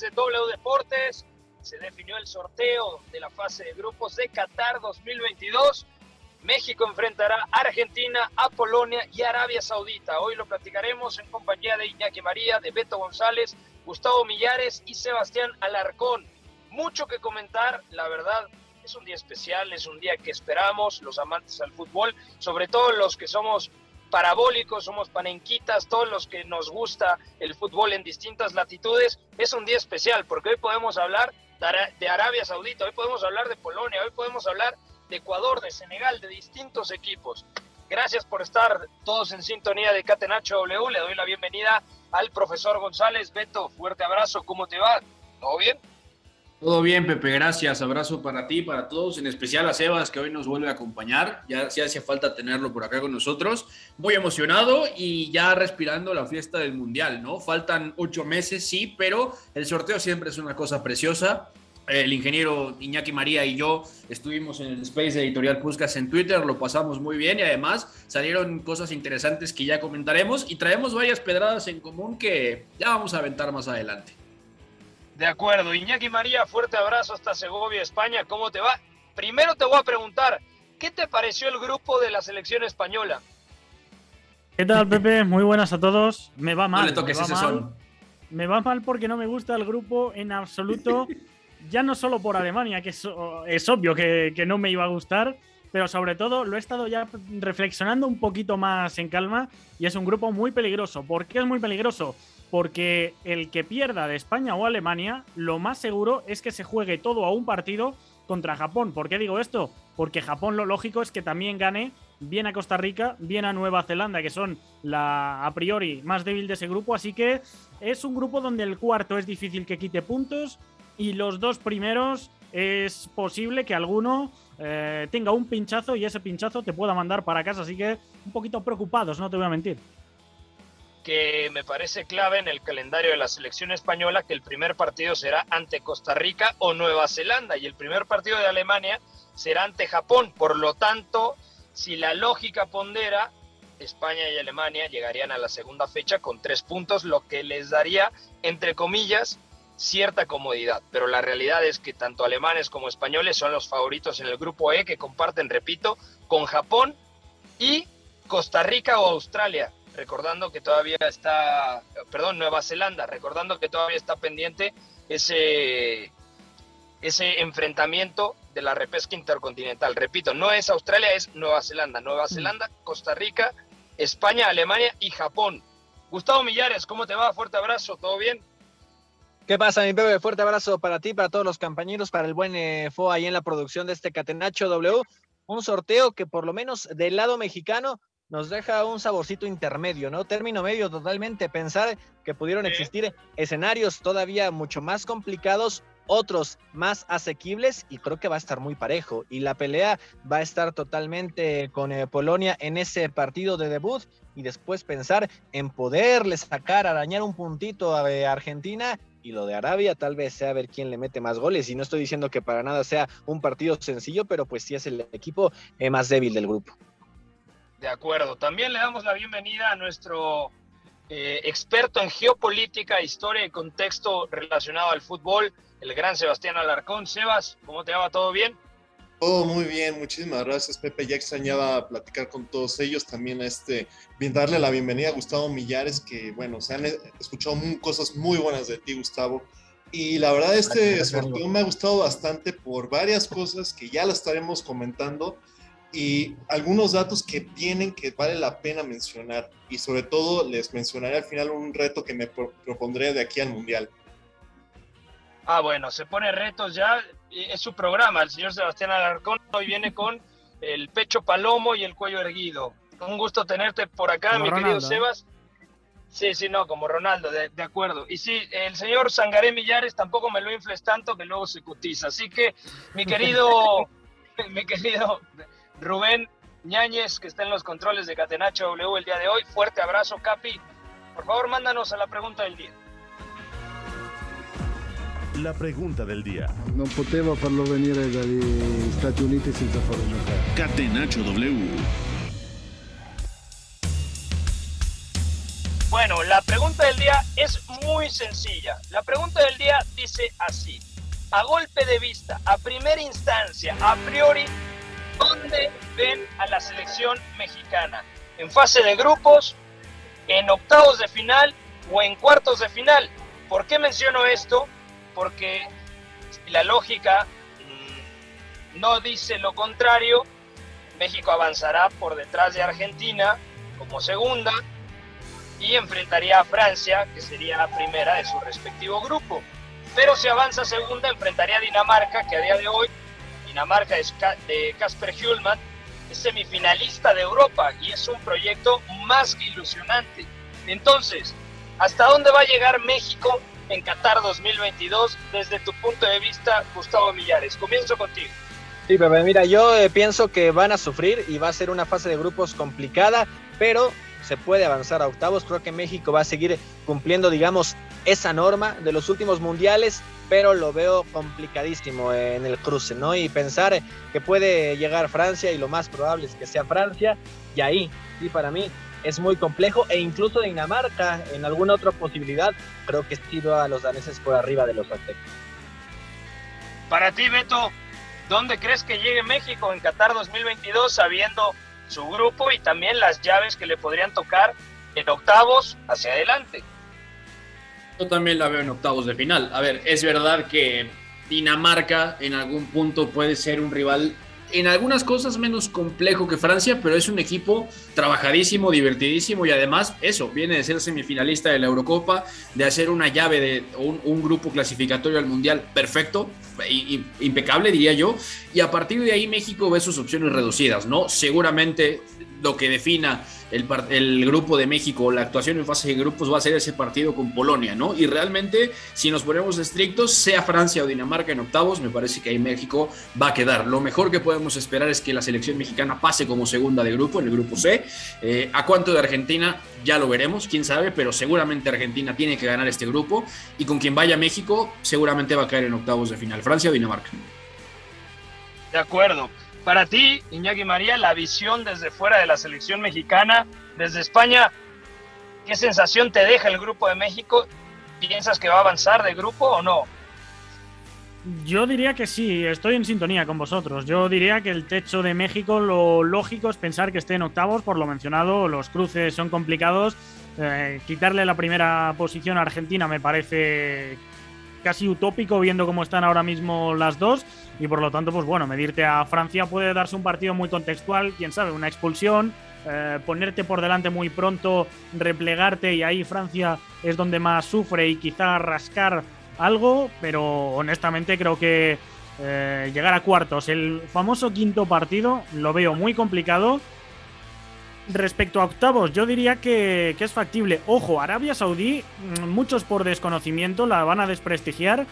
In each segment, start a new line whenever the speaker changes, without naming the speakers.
De W Deportes. Se definió el sorteo de la fase de grupos de Qatar 2022. México enfrentará a Argentina, a Polonia y a Arabia Saudita. Hoy lo platicaremos en compañía de Iñaki María, de Beto González, Gustavo Millares y Sebastián Alarcón. Mucho que comentar, la verdad, es un día especial, es un día que esperamos los amantes al fútbol, sobre todo los que somos parabólicos, somos panenquitas, todos los que nos gusta el fútbol en distintas latitudes, es un día especial porque hoy podemos hablar de Arabia Saudita, hoy podemos hablar de Polonia, hoy podemos hablar de Ecuador, de Senegal, de distintos equipos. Gracias por estar todos en sintonía de Catenacho W. Le doy la bienvenida al profesor González. Beto, fuerte abrazo, ¿cómo te va? ¿Todo bien?
Todo bien, Pepe, gracias. Abrazo para ti, para todos, en especial a Sebas, que hoy nos vuelve a acompañar. Ya sí hace falta tenerlo por acá con nosotros. Muy emocionado y ya respirando la fiesta del Mundial, ¿no? Faltan ocho meses, sí, pero el sorteo siempre es una cosa preciosa. El ingeniero Iñaki María y yo estuvimos en el Space Editorial Puscas en Twitter, lo pasamos muy bien y además salieron cosas interesantes que ya comentaremos y traemos varias pedradas en común que ya vamos a aventar más adelante.
De acuerdo. Iñaki María, fuerte abrazo hasta Segovia, España. ¿Cómo te va? Primero te voy a preguntar, ¿qué te pareció el grupo de la selección española?
¿Qué tal, Pepe? Muy buenas a todos. Me va mal.
No le toques
me va
ese
mal.
son.
Me va mal porque no me gusta el grupo en absoluto. ya no solo por Alemania, que es, es obvio que, que no me iba a gustar, pero sobre todo lo he estado ya reflexionando un poquito más en calma y es un grupo muy peligroso. ¿Por qué es muy peligroso? Porque el que pierda de España o Alemania, lo más seguro es que se juegue todo a un partido contra Japón. ¿Por qué digo esto? Porque Japón lo lógico es que también gane bien a Costa Rica, bien a Nueva Zelanda, que son la a priori más débil de ese grupo. Así que es un grupo donde el cuarto es difícil que quite puntos y los dos primeros es posible que alguno eh, tenga un pinchazo y ese pinchazo te pueda mandar para casa. Así que un poquito preocupados, no te voy a mentir
que me parece clave en el calendario de la selección española que el primer partido será ante Costa Rica o Nueva Zelanda y el primer partido de Alemania será ante Japón. Por lo tanto, si la lógica pondera, España y Alemania llegarían a la segunda fecha con tres puntos, lo que les daría, entre comillas, cierta comodidad. Pero la realidad es que tanto alemanes como españoles son los favoritos en el grupo E que comparten, repito, con Japón y Costa Rica o Australia recordando que todavía está, perdón, Nueva Zelanda, recordando que todavía está pendiente ese, ese enfrentamiento de la repesca intercontinental. Repito, no es Australia, es Nueva Zelanda. Nueva Zelanda, Costa Rica, España, Alemania y Japón. Gustavo Millares, ¿cómo te va? Fuerte abrazo, ¿todo bien?
¿Qué pasa, mi Pepe? Fuerte abrazo para ti, para todos los compañeros, para el buen eh, FO ahí en la producción de este Catenacho W. Un sorteo que por lo menos del lado mexicano nos deja un saborcito intermedio, ¿no? Término medio totalmente. Pensar que pudieron existir escenarios todavía mucho más complicados, otros más asequibles y creo que va a estar muy parejo. Y la pelea va a estar totalmente con eh, Polonia en ese partido de debut y después pensar en poderle sacar, arañar un puntito a eh, Argentina. Y lo de Arabia tal vez sea ver quién le mete más goles. Y no estoy diciendo que para nada sea un partido sencillo, pero pues sí es el equipo eh, más débil del grupo.
De acuerdo. También le damos la bienvenida a nuestro eh, experto en geopolítica, historia y contexto relacionado al fútbol, el gran Sebastián Alarcón. Sebas, ¿cómo te va? ¿Todo bien?
Todo muy bien, muchísimas gracias Pepe. Ya extrañaba platicar con todos ellos. También este, bien darle la bienvenida a Gustavo Millares, que bueno, se han escuchado cosas muy buenas de ti, Gustavo. Y la verdad, este sorteo me ha gustado bastante por varias cosas que ya las estaremos comentando y algunos datos que tienen que vale la pena mencionar. Y sobre todo les mencionaré al final un reto que me propondré de aquí al Mundial.
Ah, bueno, se pone retos ya. Es su programa, el señor Sebastián Alarcón hoy viene con el pecho palomo y el cuello erguido. Un gusto tenerte por acá, mi querido. Sebas. Sí, sí, no, como Ronaldo, de, acuerdo. Y sí, el señor Sangaré Millares tampoco me lo infles tanto que luego se cotiza. Así que, mi querido, mi querido Rubén Ñáñez, que está en los controles de Catenacho W el día de hoy, fuerte abrazo, Capi. Por favor, mándanos a la pregunta del día.
La pregunta del día.
No poteva farlo venire dagli Stati Uniti senza farlo giocare.
Catenaccio W.
Bueno, la pregunta del día es muy sencilla. La pregunta del día dice así. A golpe de vista, a primera instancia, a priori, ¿dónde ven a la selección mexicana? ¿En fase de grupos? ¿En octavos de final? ¿O en cuartos de final? ¿Por qué menciono esto? Porque la lógica mm, no dice lo contrario. México avanzará por detrás de Argentina como segunda y enfrentaría a Francia, que sería la primera de su respectivo grupo. Pero si avanza segunda, enfrentaría a Dinamarca, que a día de hoy, Dinamarca de Casper Hjulman, es semifinalista de Europa y es un proyecto más que ilusionante. Entonces, ¿hasta dónde va a llegar México en Qatar 2022 desde tu punto de vista, Gustavo Millares? Comienzo contigo.
Sí, bebé, mira, yo eh, pienso que van a sufrir y va a ser una fase de grupos complicada, pero se puede avanzar a octavos. Creo que México va a seguir cumpliendo, digamos, esa norma de los últimos mundiales, pero lo veo complicadísimo en el cruce, ¿no? Y pensar que puede llegar Francia y lo más probable es que sea Francia, y ahí, sí, para mí es muy complejo, e incluso Dinamarca, en alguna otra posibilidad, creo que estiro a los daneses por arriba de los aztecas.
Para ti, Beto, ¿dónde crees que llegue México en Qatar 2022 sabiendo su grupo y también las llaves que le podrían tocar en octavos hacia adelante.
Yo también la veo en octavos de final. A ver, es verdad que Dinamarca en algún punto puede ser un rival en algunas cosas menos complejo que Francia, pero es un equipo trabajadísimo, divertidísimo y además eso, viene de ser semifinalista de la Eurocopa, de hacer una llave de un, grupo clasificatorio al Mundial perfecto, y, impecable diría yo, y a partir de ahí México ve sus opciones reducidas, ¿no? Seguramente lo que defina el, el, grupo de México, la actuación en fase de grupos va a ser ese partido con Polonia, ¿no? Y realmente, si nos ponemos estrictos, sea Francia o Dinamarca en octavos, me parece que ahí México va a quedar. Lo mejor que podemos esperar es que la selección mexicana pase como segunda de grupo, en el grupo C. Eh, ¿A cuánto de Argentina? Ya lo veremos, quién sabe, pero seguramente Argentina tiene que ganar este grupo y con quien vaya México, seguramente va a caer en octavos de final, Francia o Dinamarca.
De acuerdo. Para ti, Iñaki María, la visión desde fuera de la selección mexicana, desde España, ¿qué sensación te deja el grupo de México? ¿Piensas que va a avanzar de grupo o no?
Yo diría que sí, estoy en sintonía con vosotros. Yo diría que el techo de México, lo lógico es pensar que esté en octavos, por lo mencionado, los cruces son complicados. Eh, quitarle la primera posición a Argentina me parece casi utópico viendo cómo están ahora mismo las dos. Y por lo tanto, pues bueno, medirte a Francia puede darse un partido muy contextual, quién sabe, una expulsión, eh, ponerte por delante muy pronto, replegarte y ahí Francia es donde más sufre y quizá rascar algo, pero honestamente creo que eh, llegar a cuartos, el famoso quinto partido, lo veo muy complicado Respecto a octavos, yo diría que, es factible. Ojo, Arabia Saudí, mm, muchos por desconocimiento la van a desprestigiar.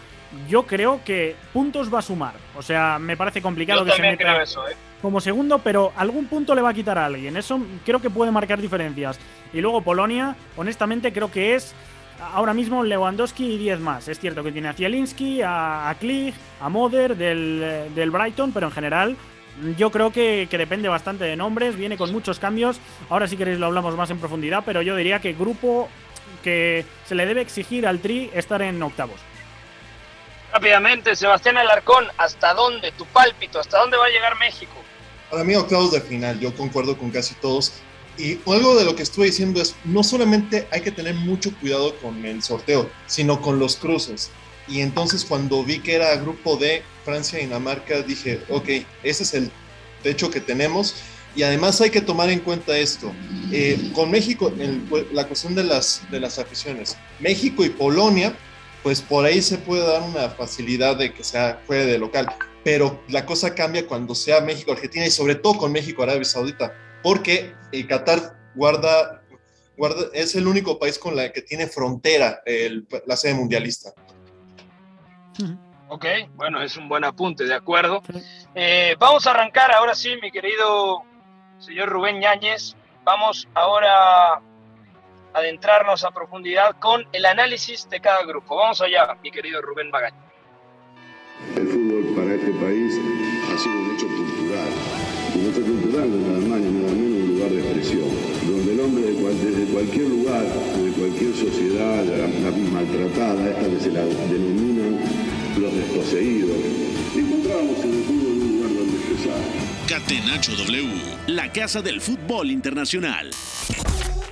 Yo creo que puntos va a sumar. O sea, me parece complicado que se meta eso, ¿eh? como segundo, pero algún punto le va a quitar a alguien. Eso creo que puede marcar diferencias. Y luego Polonia, honestamente, creo que es ahora mismo Lewandowski y 10 más. Es cierto que tiene a Zielinski, a, a Klich, a Moder del, del Brighton, pero en general yo creo que, depende bastante de nombres, viene con muchos cambios. Ahora si queréis lo hablamos más en profundidad, pero yo diría que grupo que se le debe exigir al Tri estar en octavos.
Rápidamente, Sebastián Alarcón, ¿hasta dónde? Tu pálpito, ¿hasta dónde va a llegar México?
Para mí, octavos de final, yo concuerdo con casi todos. Y algo de lo que estuve diciendo es, no solamente hay que tener mucho cuidado con el sorteo, sino con los cruces. Y entonces cuando vi que era grupo de Francia Dinamarca, dije, ok, ese es el techo que tenemos. Y además hay que tomar en cuenta esto. Eh, con México, la cuestión de las, de las aficiones, México y Polonia, pues por ahí se puede dar una facilidad de que sea fuera de local. Pero la cosa cambia cuando sea México-Argentina y sobre todo con México-Arabia Saudita, porque el Qatar guarda, guarda, es el único país con la que tiene frontera el, la sede mundialista.
Ok, bueno, es un buen apunte, de acuerdo. Eh, vamos a arrancar ahora sí, mi querido señor Rubén Ñáñez. Vamos ahora a adentrarnos a profundidad con el análisis de cada grupo. Vamos allá, mi querido Rubén Magaña.
El fútbol para este país ha sido un hecho cultural. No está cultural nada más nada menos un lugar de expresión, donde el hombre desde cualquier lugar, de cualquier sociedad la, maltratada, esta que se la denominan los desposeídos, encontramos en el fútbol un lugar donde expresar.
Catenacho W, la casa del fútbol internacional.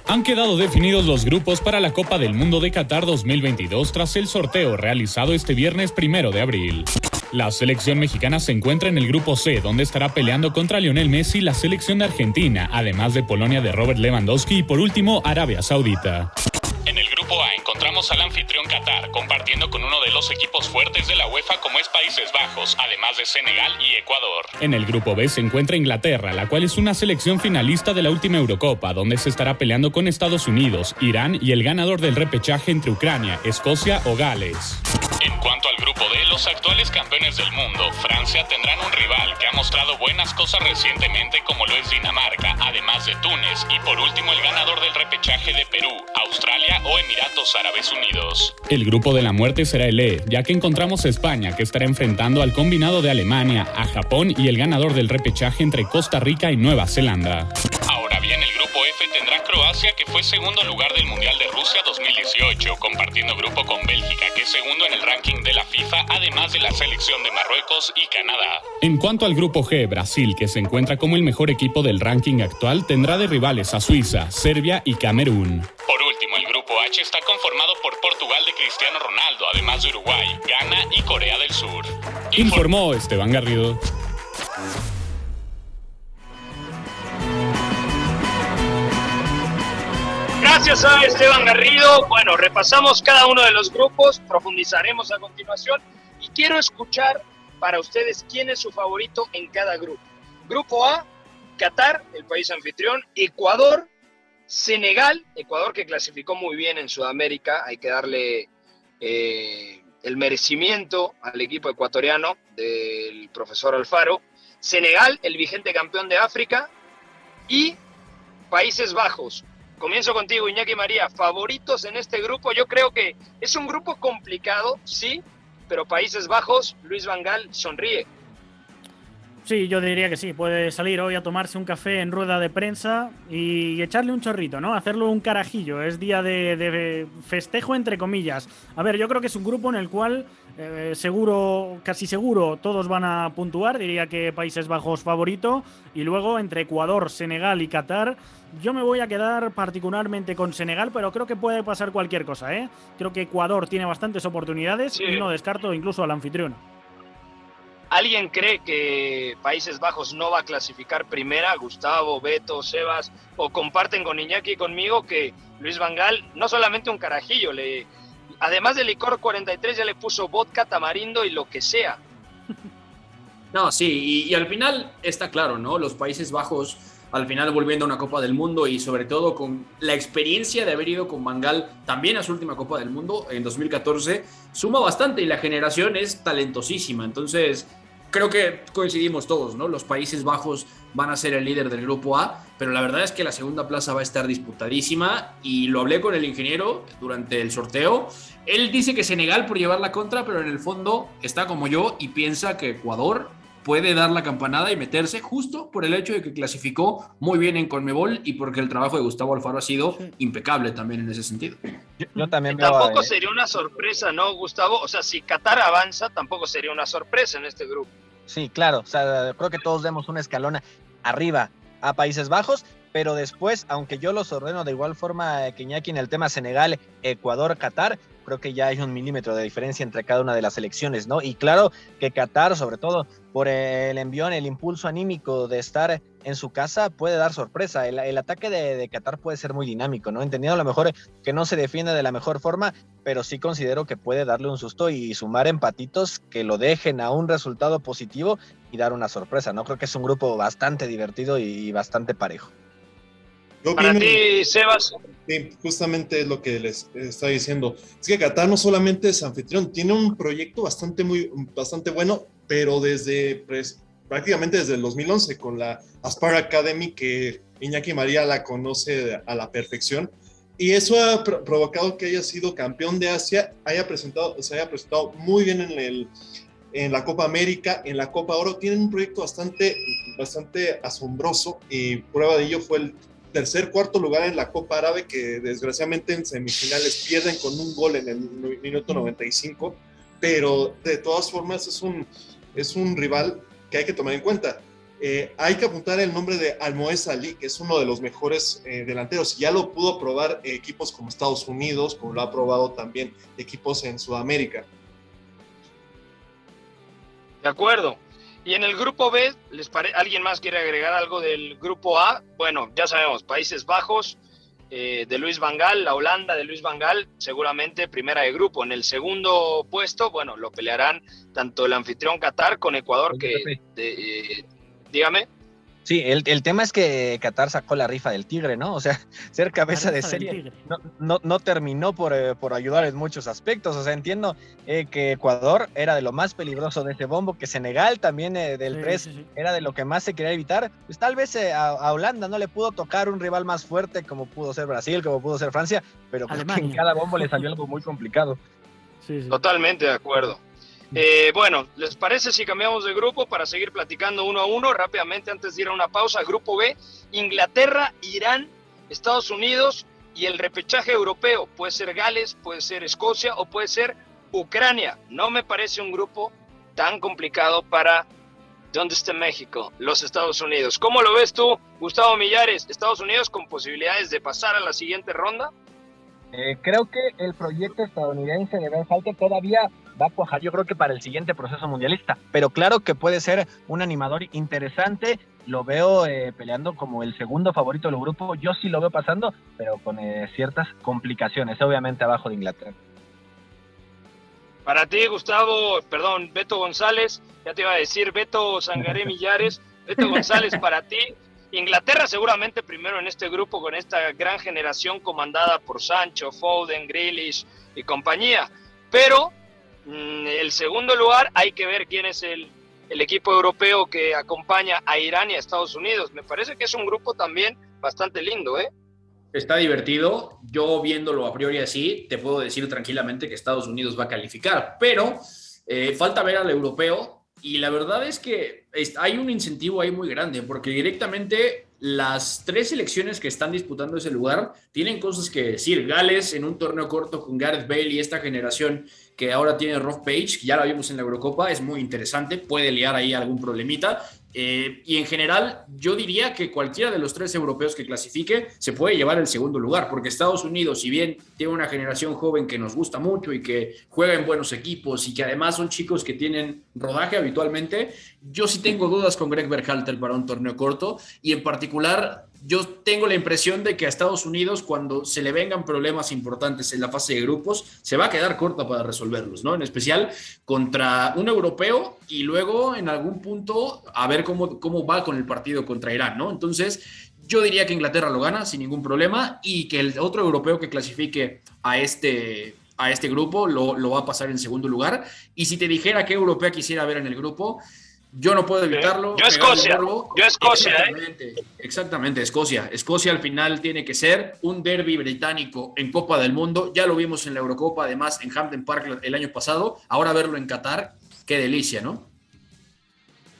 Han quedado definidos los grupos para la Copa del Mundo de Qatar 2022 tras el sorteo realizado este viernes primero de abril. La selección mexicana se encuentra en el grupo C, donde estará peleando contra Lionel Messi la selección de Argentina, además de Polonia de Robert Lewandowski y por último Arabia Saudita. Encontramos al anfitrión Qatar, compartiendo con uno de los equipos fuertes de la UEFA como es Países Bajos, además de Senegal y Ecuador. En el grupo B se encuentra Inglaterra, la cual es una selección finalista de la última Eurocopa, donde se estará peleando con Estados Unidos, Irán y el ganador del repechaje entre Ucrania, Escocia o Gales. En cuanto al los actuales campeones del mundo, Francia, tendrán un rival que ha mostrado buenas cosas recientemente como lo es Dinamarca, además de Túnez y por último el ganador del repechaje de Perú, Australia o Emiratos Árabes Unidos. El grupo de la muerte será el E, ya que encontramos a España que estará enfrentando al combinado de Alemania, a Japón y el ganador del repechaje entre Costa Rica y Nueva Zelanda. Ahora bien, el grupo F tendrá Croacia, que fue segundo lugar del Mundial de Rusia 2018, compartiendo grupo con Bélgica, que es segundo en el ranking de la FIFA, además de la selección de Marruecos y Canadá. En cuanto al grupo G, Brasil, que se encuentra como el mejor equipo del ranking actual, tendrá de rivales a Suiza, Serbia y Camerún. Por último, el grupo H está conformado por Portugal de Cristiano Ronaldo, además de Uruguay, Ghana y Corea del Sur. Informó Esteban Garrido.
Gracias a Esteban Garrido. Bueno, repasamos cada uno de los grupos, profundizaremos a continuación y quiero escuchar para ustedes quién es su favorito en cada grupo. Grupo A, Qatar, el país anfitrión, Ecuador, Senegal, Ecuador que clasificó muy bien en Sudamérica, hay que darle eh, el merecimiento al equipo ecuatoriano del profesor Alfaro, Senegal, el vigente campeón de África, y Países Bajos, Comienzo contigo, Iñaki María. Favoritos en este grupo. Yo creo que es un grupo complicado, sí, pero Países Bajos, Luis Vangal sonríe.
Sí, yo diría que sí. Puede salir hoy a tomarse un café en rueda de prensa y echarle un chorrito, ¿no? Hacerlo un carajillo. Es día de, festejo, entre comillas. A ver, yo creo que es un grupo en el cual eh, seguro, casi seguro, todos van a puntuar. Diría que Países Bajos favorito. Y luego entre Ecuador, Senegal y Qatar. Yo me voy a quedar particularmente con Senegal, pero creo que puede pasar cualquier cosa, ¿eh? Creo que Ecuador tiene bastantes oportunidades y no descarto incluso al anfitrión.
¿Alguien cree que Países Bajos no va a clasificar primera? Gustavo, Beto, Sebas, o comparten con Iñaki y conmigo que Luis Vangal no solamente un carajillo, le, además del licor 43 ya le puso vodka, tamarindo y lo que sea.
No, sí, y, al final está claro, ¿no? Los Países Bajos al final volviendo a una Copa del Mundo y sobre todo con la experiencia de haber ido con Vangal también a su última Copa del Mundo en 2014, suma bastante y la generación es talentosísima. Entonces, creo que coincidimos todos, ¿no? Los Países Bajos van a ser el líder del grupo A, pero la verdad es que la segunda plaza va a estar disputadísima y lo hablé con el ingeniero durante el sorteo. Él dice que Senegal por llevar la contra, pero en el fondo está como yo y piensa que Ecuador puede dar la campanada y meterse justo por el hecho de que clasificó muy bien en Conmebol y porque el trabajo de Gustavo Alfaro ha sido impecable también en ese sentido.
Yo, también
Tampoco sería una sorpresa, ¿no, Gustavo? O sea, si Qatar avanza, tampoco sería una sorpresa en este grupo.
Sí, claro. O sea, creo que todos demos una escalona arriba a Países Bajos pero después, aunque yo los ordeno de igual forma que Iñaki en el tema Senegal, Ecuador, Qatar, creo que ya hay un milímetro de diferencia entre cada una de las elecciones, ¿no? Y claro que Qatar, sobre todo por el envión, el impulso anímico de estar en su casa, puede dar sorpresa. El, ataque de, Qatar puede ser muy dinámico, ¿no? Entendiendo a lo mejor que no se defiende de la mejor forma, pero sí considero que puede darle un susto y sumar empatitos que lo dejen a un resultado positivo y dar una sorpresa, ¿no? Creo que es un grupo bastante divertido y bastante parejo.
Para ti, Sebas.
Sí, justamente es lo que les estaba diciendo. Es que Qatar no solamente es anfitrión, tiene un proyecto bastante, muy, bastante bueno, pero desde pues, prácticamente desde el 2011 con la Aspar Academy, que Iñaki María la conoce a la perfección. Y eso ha provocado que haya sido campeón de Asia, haya presentado, se haya presentado muy bien en, el, en la Copa América, en la Copa Oro. Tienen un proyecto bastante, bastante asombroso y prueba de ello fue el tercer, cuarto lugar en la Copa Árabe, que desgraciadamente en semifinales pierden con un gol en el minuto 95, pero de todas formas es un, es un rival que hay que tomar en cuenta. Eh, hay que apuntar el nombre de Almoez Ali, que es uno de los mejores eh, delanteros. Ya lo pudo probar equipos como Estados Unidos, como lo ha probado también equipos en Sudamérica.
De acuerdo. Y en el grupo B, ¿les ¿alguien más quiere agregar algo del grupo A? Bueno, ya sabemos, Países Bajos eh, de Luis Vangal, la Holanda de Luis Vangal, seguramente primera de grupo. En el segundo puesto, bueno, lo pelearán tanto el anfitrión Qatar con Ecuador que... Eh, dígame.
Sí, el, tema es que Qatar sacó la rifa del Tigre, ¿no? O sea, ser cabeza de serie no, no, terminó por, eh, por, ayudar en muchos aspectos. O sea, entiendo eh, que Ecuador era de lo más peligroso de ese bombo, que Senegal también eh, del 3 era de lo que más se quería evitar. Pues tal vez a, Holanda no le pudo tocar un rival más fuerte como pudo ser Brasil, como pudo ser Francia, pero en cada bombo le salió algo muy complicado.
Totalmente de acuerdo. Eh, bueno, ¿les parece si cambiamos de grupo para seguir platicando uno a uno rápidamente antes de ir a una pausa? Grupo B, Inglaterra, Irán, Estados Unidos y el repechaje europeo. Puede ser Gales, puede ser Escocia o puede ser Ucrania. No me parece un grupo tan complicado para ¿Dónde está México? Los Estados Unidos. ¿Cómo lo ves tú, Gustavo Millares? ¿Estados Unidos con posibilidades de pasar a la siguiente ronda?
Eh, creo que el proyecto estadounidense de Ben todavía va a cuajar, yo creo que para el siguiente proceso mundialista. Pero claro que puede ser un animador interesante. Lo veo eh, peleando como el segundo favorito del grupo. Yo sí lo veo pasando, pero con eh, ciertas complicaciones, obviamente abajo de Inglaterra.
Para ti, Gustavo, perdón, Beto González, ya te iba a decir, Beto Sangaré Millares, Beto González, para ti, Inglaterra seguramente primero en este grupo con esta gran generación comandada por Sancho, Foden, Grealish y compañía. Pero el segundo lugar hay que ver quién es el, el equipo europeo que acompaña a Irán y a Estados Unidos. Me parece que es un grupo también bastante lindo, ¿eh?
Está divertido. Yo viéndolo a priori así, te puedo decir tranquilamente que Estados Unidos va a calificar, pero eh, falta ver al europeo y la verdad es que hay un incentivo ahí muy grande, porque directamente las tres selecciones que están disputando ese lugar tienen cosas que decir. Gales en un torneo corto con Gareth Bale y esta generación que ahora tiene Rob Page, que ya la vimos en la Eurocopa, es muy interesante, puede liar ahí algún problemita. Eh, y en general, yo diría que cualquiera de los tres europeos que clasifique se puede llevar el segundo lugar, porque Estados Unidos, si bien tiene una generación joven que nos gusta mucho y que juega en buenos equipos y que además son chicos que tienen rodaje habitualmente, yo sí tengo dudas con Greg Berhalter para un torneo corto y en particular yo tengo la impresión de que a Estados Unidos, cuando se le vengan problemas importantes en la fase de grupos, se va a quedar corta para resolverlos, ¿no? En especial contra un europeo y luego en algún punto a ver cómo, cómo va con el partido contra Irán, ¿no? Entonces, yo diría que Inglaterra lo gana sin ningún problema y que el otro europeo que clasifique a este, a este grupo lo, lo va a pasar en segundo lugar. Y si te dijera qué europea quisiera ver en el grupo, yo no puedo evitarlo.
Yo Escocia. Yo Escocia.
¿eh? Exactamente, exactamente, Escocia. Escocia al final tiene que ser un derby británico en Copa del Mundo. Ya lo vimos en la Eurocopa, además en Hampton Park el año pasado. Ahora verlo en Qatar, qué delicia, ¿no?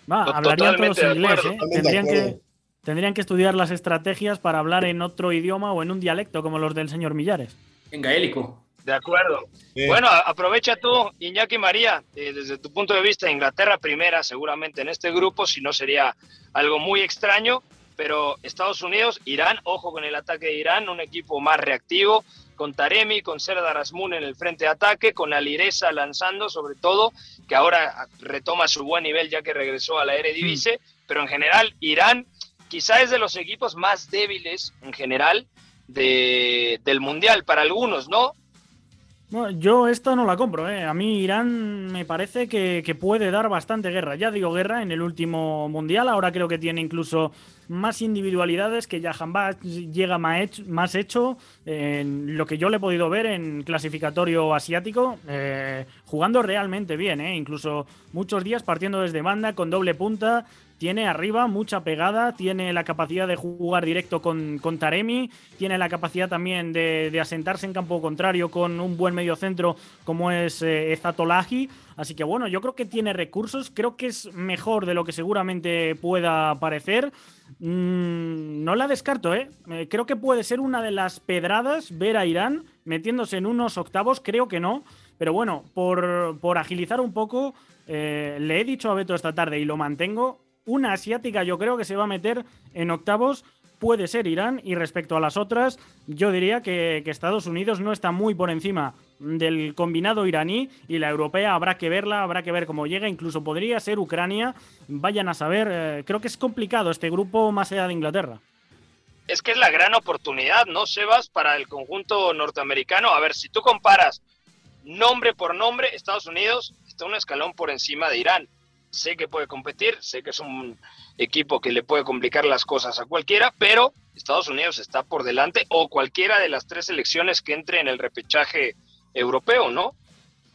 Va, hablarían todos inglés, ¿eh? Tendrían que, tendrían que estudiar las estrategias para hablar en otro idioma o en un dialecto como los del señor Millares.
En gaélico.
De acuerdo. Bueno, aprovecha tú, Iñaki María, eh, desde tu punto de vista, Inglaterra primera seguramente en este grupo, si no sería algo muy extraño, pero Estados Unidos, Irán, ojo con el ataque de Irán, un equipo más reactivo, con Taremi, con Serdar Azmoun en el frente de ataque, con Alireza lanzando sobre todo, que ahora retoma su buen nivel ya que regresó a la Eredivisie, mm. pero en general Irán quizá es de los equipos más débiles en general de, del Mundial para algunos, ¿no?
Yo esta no la compro, ¿eh? A mí Irán me parece que, puede dar bastante guerra. Ya digo guerra en el último mundial, ahora creo que tiene incluso más individualidades que Jahambá llega más hecho en lo que yo le he podido ver en clasificatorio asiático, eh, jugando realmente bien, ¿eh? incluso muchos días partiendo desde banda con doble punta, tiene arriba mucha pegada, tiene la capacidad de jugar directo con, con Taremi, tiene la capacidad también de, asentarse en campo contrario con un buen medio centro como es eh, Ezatolahi. Así que bueno, yo creo que tiene recursos, creo que es mejor de lo que seguramente pueda parecer. Mm, no la descarto, ¿eh? ¿eh? Creo que puede ser una de las pedradas ver a Irán metiéndose en unos octavos, creo que no. Pero bueno, por, por agilizar un poco, eh, le he dicho a Beto esta tarde y lo mantengo, una asiática yo creo que se va a meter en octavos. Puede ser Irán y respecto a las otras, yo diría que, Estados Unidos no está muy por encima del combinado iraní y la europea habrá que verla, habrá que ver cómo llega, incluso podría ser Ucrania, vayan a saber, eh, creo que es complicado este grupo más allá de Inglaterra.
Es que es la gran oportunidad, ¿no, Sebas, para el conjunto norteamericano? A ver, si tú comparas nombre por nombre, Estados Unidos está un escalón por encima de Irán sé que puede competir, sé que es un equipo que le puede complicar las cosas a cualquiera, pero Estados Unidos está por delante o cualquiera de las tres selecciones que entre en el repechaje europeo, ¿no?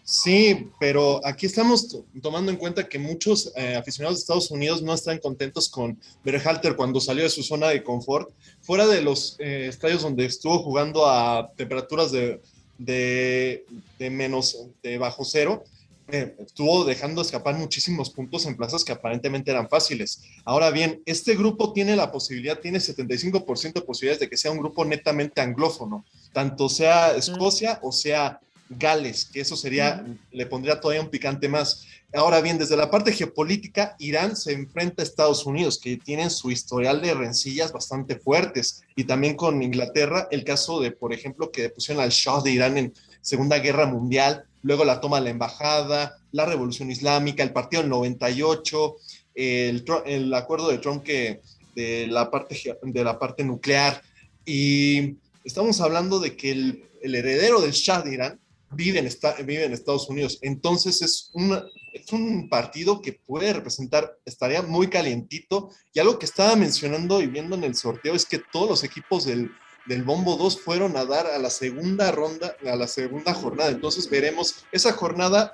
Sí, pero aquí estamos tomando en cuenta que muchos eh, aficionados de Estados Unidos no están contentos con Berhalter cuando salió de su zona de confort. Fuera de los eh, estadios donde estuvo jugando a temperaturas de, de, de menos, de bajo cero, eh, estuvo dejando escapar muchísimos puntos en plazas que aparentemente eran fáciles. Ahora bien, este grupo tiene la posibilidad, tiene 75% de posibilidades de que sea un grupo netamente anglófono, tanto sea Escocia o sea Gales, que eso sería, le pondría todavía un picante más. Ahora bien, desde la parte geopolítica, Irán se enfrenta a Estados Unidos, que tienen su historial de rencillas bastante fuertes, y también con Inglaterra, el caso de, por ejemplo, que pusieron al Shah de Irán en Segunda Guerra Mundial, luego la toma de la embajada, la revolución islámica, el partido del 98, el, el acuerdo de Trump que, de, la parte, de la parte nuclear. Y estamos hablando de que el, heredero del Shah de Irán vive en, vive en Estados Unidos. Entonces es, es un partido que puede representar, estaría muy calientito. Y algo que estaba mencionando y viendo en el sorteo es que todos los equipos del, del Bombo 2 fueron a dar a la segunda ronda, a la segunda jornada. Entonces veremos esa jornada,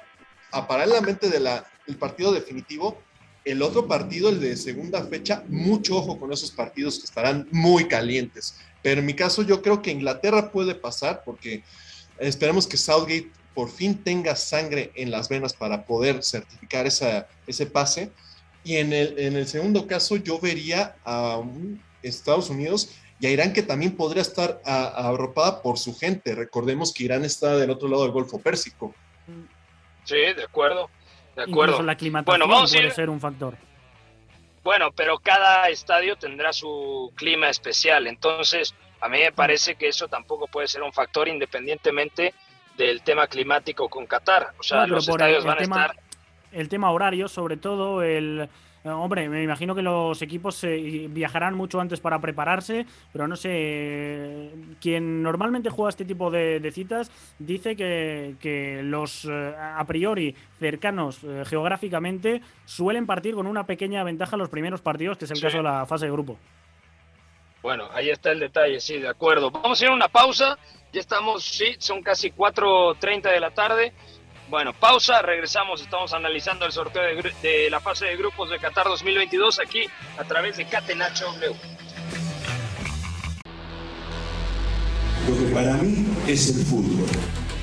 a paralelamente del partido definitivo, el otro partido, el de segunda fecha, mucho ojo con esos partidos que estarán muy calientes. Pero en mi caso yo creo que Inglaterra puede pasar porque esperemos que Southgate por fin tenga sangre en las venas para poder certificar esa, ese pase. Y en el, en el segundo caso yo vería a Estados Unidos y a Irán que también podría estar arropada por su gente. Recordemos que Irán está del otro lado del Golfo Pérsico.
Sí, de acuerdo, de acuerdo.
la climatología bueno, vamos puede ser un factor.
Bueno, pero cada estadio tendrá su clima especial, entonces a mí me parece que eso tampoco puede ser un factor independientemente del tema climático con Qatar. O sea, los estadios van a estar...
El tema horario, sobre todo el hombre, me imagino que los equipos viajarán mucho antes para prepararse, pero no sé, quien normalmente juega este tipo de, citas dice que, los eh, a priori cercanos eh, geográficamente suelen partir con una pequeña ventaja los primeros partidos, que es el caso de la fase de grupo.
Bueno, ahí está el detalle, sí, de acuerdo. Vamos a ir a una pausa, ya estamos, sí, son casi 4.30 de la tarde. Bueno, pausa, regresamos, estamos analizando el sorteo de, la fase de grupos de Qatar 2022 aquí a través de Catenacho W.
Lo que para mí es el fútbol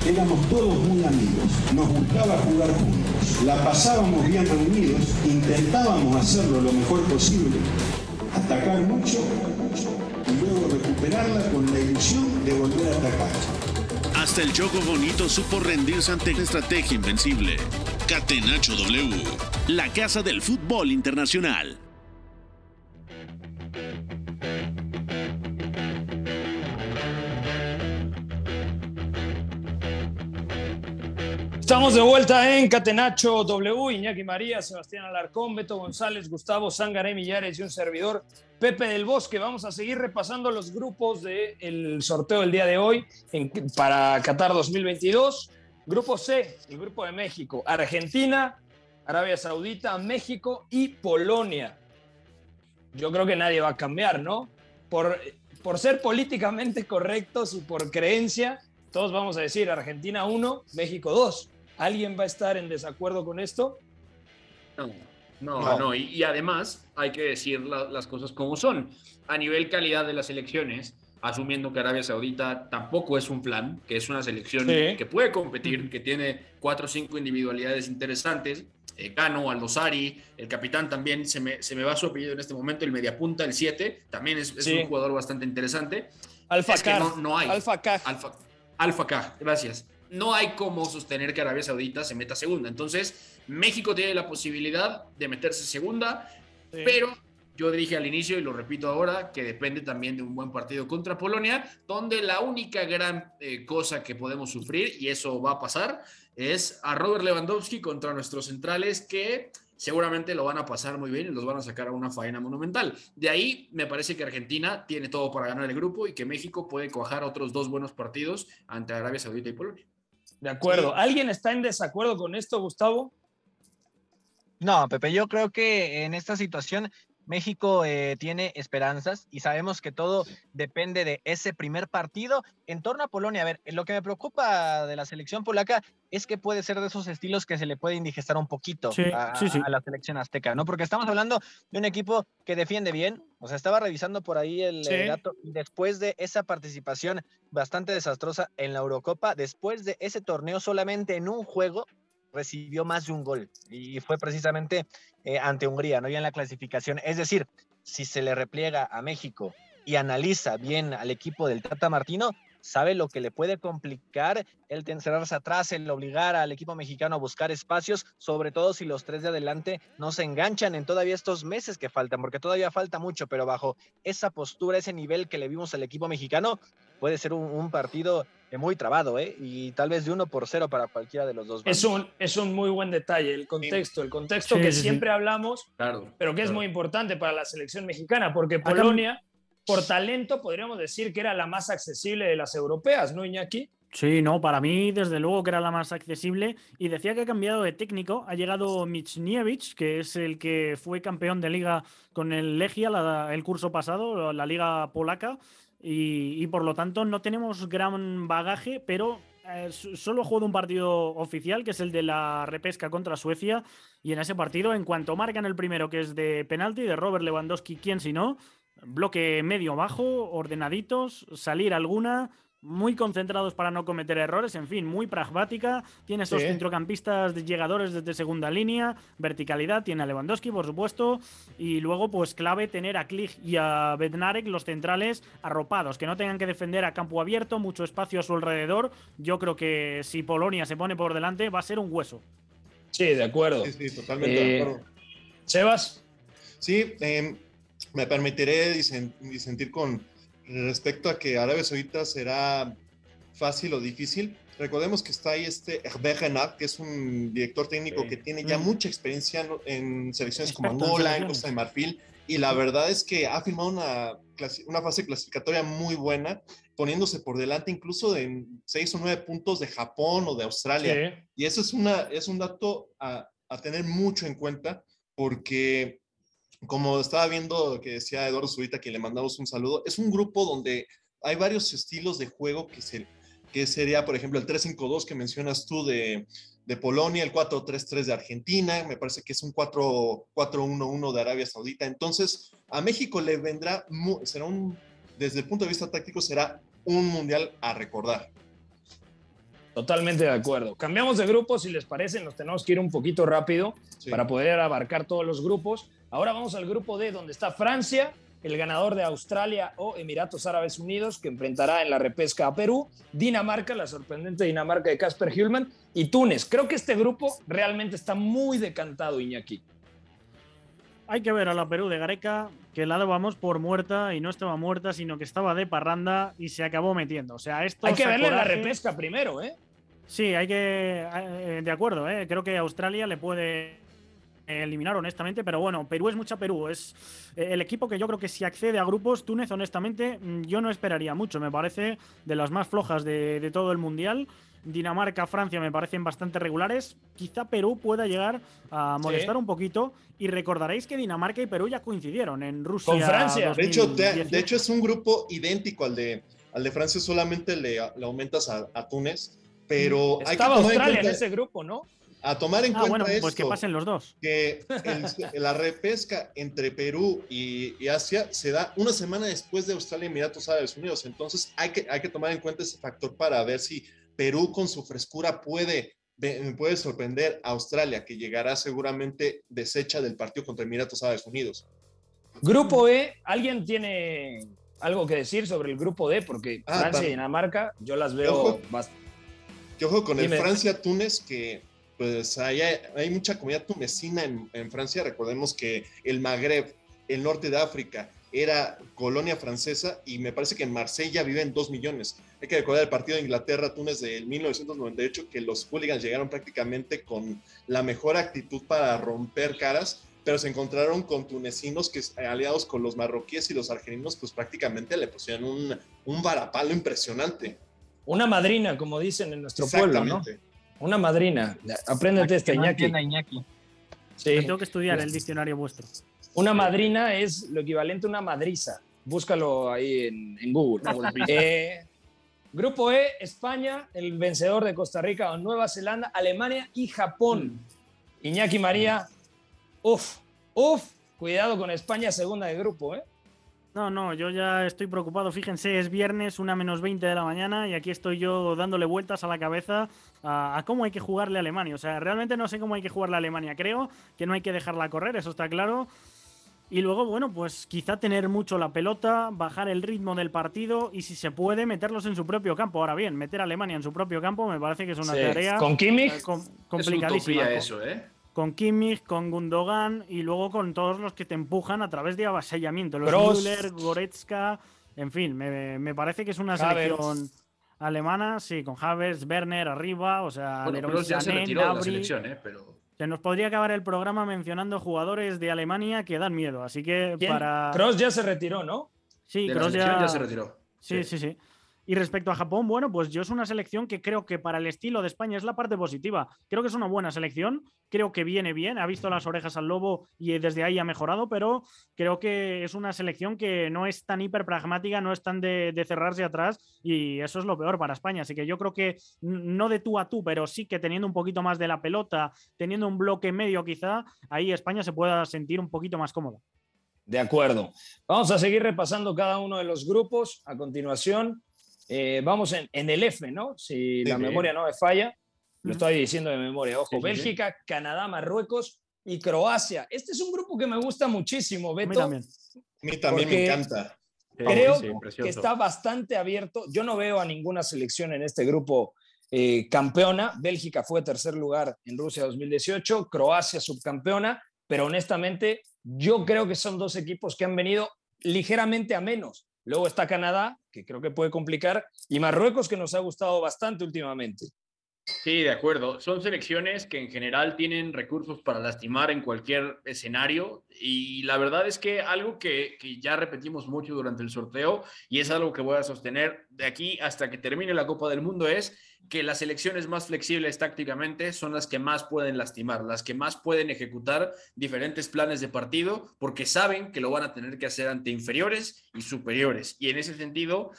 éramos todos muy amigos, nos gustaba jugar juntos, la pasábamos bien reunidos, intentábamos hacerlo lo mejor posible, atacar mucho y luego recuperarla con la ilusión de volver a atacar.
Hasta el Choco Bonito supo rendirse ante la estrategia invencible. Catenacho W, la casa del fútbol internacional.
Estamos de vuelta en Catenacho W, Iñaki María, Sebastián Alarcón, Beto González, Gustavo Sangaré Millares y un servidor, Pepe del Bosque. Vamos a seguir repasando los grupos del sorteo del día de hoy para Qatar 2022. Grupo C, el grupo de México, Argentina, Arabia Saudita, México y Polonia. Yo creo que nadie va a cambiar, ¿no? Por, por ser políticamente correctos y por creencia, todos vamos a decir Argentina 1, México 2. ¿Alguien va a estar en desacuerdo con esto?
No, no, no. Y, y, además hay que decir la, las cosas como son. A nivel calidad de las elecciones, asumiendo que Arabia Saudita tampoco es un plan, que es una selección sí. que puede competir, que tiene cuatro o cinco individualidades interesantes. Eh, Cano, Aldosari, el capitán también, se me, se me va su apellido en este momento, el mediapunta, el 7, también es, es sí. un jugador bastante interesante.
Alfa
es
K.
No, no, hay.
Alfa K.
Alfa, Alfa K, gracias. No hay cómo sostener que Arabia Saudita se meta segunda. Entonces, México tiene la posibilidad de meterse segunda, sí. pero yo dije al inicio y lo repito ahora, que depende también de un buen partido contra Polonia, donde la única gran eh, cosa que podemos sufrir, y eso va a pasar, es a Robert Lewandowski contra nuestros centrales que seguramente lo van a pasar muy bien y los van a sacar a una faena monumental. De ahí me parece que Argentina tiene todo para ganar el grupo y que México puede cuajar otros dos buenos partidos ante Arabia Saudita y Polonia.
De acuerdo. ¿Alguien está en desacuerdo con esto, Gustavo?
No, Pepe, yo creo que en esta situación México eh, tiene esperanzas y sabemos que todo depende de ese primer partido en torno a Polonia. A ver, lo que me preocupa de la selección polaca es que puede ser de esos estilos que se le puede indigestar un poquito
sí,
a,
sí, sí.
a, la selección azteca, ¿no? Porque estamos hablando de un equipo que defiende bien, o sea, estaba revisando por ahí el, el dato, después de esa participación bastante desastrosa en la Eurocopa, después de ese torneo solamente en un juego recibió más de un gol y fue precisamente eh, ante Hungría, no ya en la clasificación. Es decir, si se le repliega a México y analiza bien al equipo del Tata Martino, sabe lo que le puede complicar el encerrarse atrás, el obligar al equipo mexicano a buscar espacios, sobre todo si los tres de adelante no se enganchan en todavía estos meses que faltan, porque todavía falta mucho, pero bajo esa postura, ese nivel que le vimos al equipo mexicano, puede ser un, un partido muy trabado, ¿eh? Y tal vez de uno por cero para cualquiera de los dos.
Es un, es un muy buen detalle, el contexto, el contexto sí, que sí, siempre sí. hablamos, claro, pero que claro. es muy importante para la selección mexicana, porque Polonia, por talento, podríamos decir que era la más accesible de las europeas, ¿no, Iñaki?
Sí, no, para mí desde luego que era la más accesible y decía que ha cambiado de técnico, ha llegado Michniewicz, que es el que fue campeón de liga con el Legia la, el curso pasado, la liga polaca, y, por lo tanto no tenemos gran bagaje, pero eh, solo he jugado un partido oficial, que es el de la repesca contra Suecia, y en ese partido, en cuanto marcan el primero, que es de penalti, de Robert Lewandowski, quién si no, bloque medio bajo, ordenaditos, salir alguna, muy concentrados para no cometer errores, en fin, muy pragmática. Tiene esos sí. centrocampistas de llegadores desde segunda línea, verticalidad, tiene a Lewandowski, por supuesto, y luego, pues clave tener a Klich y a Bednarek, los centrales, arropados, que no tengan que defender a campo abierto, mucho espacio a su alrededor. Yo creo que si Polonia se pone por delante, va a ser un hueso.
Sí, de acuerdo.
Sí, sí totalmente eh, de acuerdo.
Sebas.
Sí, eh, me permitiré disentir con respecto a que Arabia Saudita será fácil o difícil, recordemos que está ahí este Hervé Renard, que es un director técnico sí. que tiene ya mm. mucha experiencia en selecciones como Angola, en Costa de Marfil, y la verdad es que ha firmado una, una fase clasificatoria muy buena, poniéndose por delante incluso de seis o nueve puntos de Japón o de Australia. Sí. Y eso es, una, es un dato a, a tener mucho en cuenta, porque como estaba viendo que decía Eduardo Zurita, que le mandamos un saludo, es un grupo donde hay varios estilos de juego que, se, que sería, por ejemplo, el 3-5-2 que mencionas tú de, de Polonia, el 4-3-3 de Argentina, me parece que es un 4-1-1 de Arabia Saudita. Entonces, a México le vendrá, será un, desde el punto de vista táctico, será un mundial a recordar.
Totalmente de acuerdo. Cambiamos de grupo, si les parece, nos tenemos que ir un poquito rápido
Sí.
para poder abarcar todos los grupos. Ahora vamos al grupo D, donde está Francia, el ganador de Australia o Emiratos Árabes Unidos, que enfrentará en la repesca a Perú, Dinamarca, la sorprendente Dinamarca de Casper Hillman, y Túnez. Creo que este grupo realmente está muy decantado, Iñaki.
Hay que ver a la Perú de Gareca, que la dábamos por muerta y no estaba muerta, sino que estaba de parranda y se acabó metiendo. O sea, esto
Hay que verle la
coraje.
repesca primero, ¿eh?
Sí, hay que. eh, de acuerdo, ¿eh? creo que Australia le puede eliminar, honestamente, pero bueno, Perú es mucha Perú. Es eh, el equipo que yo creo que si accede a grupos, Túnez, honestamente, mm, yo no esperaría mucho. Me parece de las más flojas de, de todo el mundial. Dinamarca, Francia me parecen bastante regulares. Quizá Perú pueda llegar a molestar
Sí.
un poquito. Y recordaréis que Dinamarca y Perú ya coincidieron en Rusia.
De hecho, te-
2018.
de hecho, es un grupo idéntico al de, al de Francia, solamente le, le aumentas a, a Túnez. Pero hay que
Estaba
tomar en
Australia en ese grupo, ¿no?
A tomar en
Ah,
cuenta
bueno,
esto,
pues que pasen los dos.
que el- la repesca entre Perú y, y Asia se da una semana después de Australia y Emiratos Árabes Unidos. Entonces hay que, hay que tomar en cuenta ese factor para ver si Perú con su frescura puede, puede sorprender a Australia, que llegará seguramente deshecha del partido contra Emiratos Árabes Unidos.
Grupo E, ¿alguien tiene algo que decir sobre el grupo D? Porque
Ah,
Francia y Dinamarca, yo las veo bastante.
Que ojo con
Dime.
el Francia-Túnez, que pues hay, hay mucha comunidad tunecina en, en Francia. Recordemos que el Magreb, el norte de África, era colonia francesa y me parece que en Marsella viven dos millones. Hay que recordar el partido de Inglaterra-Túnez del 1998, que los hooligans llegaron prácticamente con la mejor actitud para romper caras, pero se encontraron con tunecinos que aliados con los marroquíes y los argelinos, pues prácticamente le pusieron un, un varapalo impresionante.
Una madrina, como dicen en nuestro pueblo, ¿no? Una madrina. Apréndete este,
Que no
Iñaki.
Iñaki.
Sí.
Me tengo que estudiar el diccionario vuestro.
Una madrina es lo equivalente a una madriza. Búscalo ahí en, en Google. Eh, grupo E, España, el vencedor de Costa Rica o Nueva Zelanda, Alemania y Japón. Iñaki María, uf, uf, cuidado con España, segunda de grupo, ¿eh?
No, no, yo ya estoy preocupado. Fíjense, es viernes, una menos 20 de la mañana, y aquí estoy yo dándole vueltas a la cabeza a, a cómo hay que jugarle a Alemania. O sea, realmente no sé cómo hay que jugarle a Alemania. Creo que no hay que dejarla correr, eso está claro. Y luego, bueno, pues quizá tener mucho la pelota, bajar el ritmo del partido y si se puede, meterlos en su propio campo. Ahora bien, meter a Alemania en su propio campo me parece que es una
Sí.
tarea
¿Con Kimmich?
eh, com-
Es
complicadísima.
utopía eso, ¿eh?
Con Kimmich, con Gundogan y luego con todos los que te empujan a través de avasallamiento. Los. Müller, Goretzka, en fin, me, me parece que es una
Havertz.
selección alemana, sí, con Havertz, Werner arriba, o sea,
Bueno,
Leroy
ya se
Sané,
retiró de la selección, ¿eh? Pero
Se nos podría acabar el programa mencionando jugadores de Alemania que dan miedo, así que
¿Quién?
para...
Kroos ya se retiró, ¿no?
Sí,
de la
Kroos
selección
ya...
ya se retiró.
Sí, sí, sí. Y respecto a Japón, bueno, pues yo es una selección que creo que para el estilo de España es la parte positiva. Creo que es una buena selección, creo que viene bien, ha visto las orejas al lobo y desde ahí ha mejorado, pero creo que es una selección que no es tan hiper pragmática, no es tan de, de cerrarse atrás y eso es lo peor para España. Así que yo creo que no de tú a tú, pero sí que teniendo un poquito más de la pelota, teniendo un bloque medio quizá, ahí España se pueda sentir un poquito más cómoda.
De acuerdo. Vamos a seguir repasando cada uno de los grupos. A continuación, eh, vamos en, en el F, ¿no? Si la
Sí.
memoria no me falla. Lo estoy diciendo de memoria. Ojo,
Sí, sí, sí.
Bélgica, Canadá, Marruecos y Croacia. Este es un grupo que me gusta muchísimo,
A mí
Beto.
también.
A mí también me encanta.
Creo que está bastante abierto. Yo no veo a ninguna selección en este grupo eh, campeona. Bélgica fue tercer lugar en Rusia 2018, Croacia subcampeona, pero honestamente yo creo que son dos equipos que han venido ligeramente a menos. Luego está Canadá, que creo que puede complicar, y Marruecos, que nos ha gustado bastante últimamente.
Sí, de acuerdo. Son selecciones que en general tienen recursos para lastimar en cualquier escenario y la verdad es que algo que, que ya repetimos mucho durante el sorteo y es algo que voy a sostener de aquí hasta que termine la Copa del Mundo es que las selecciones más flexibles tácticamente son las que más pueden lastimar, las que más pueden ejecutar diferentes planes de partido porque saben que lo van a tener que hacer ante inferiores y superiores. Y en ese sentido,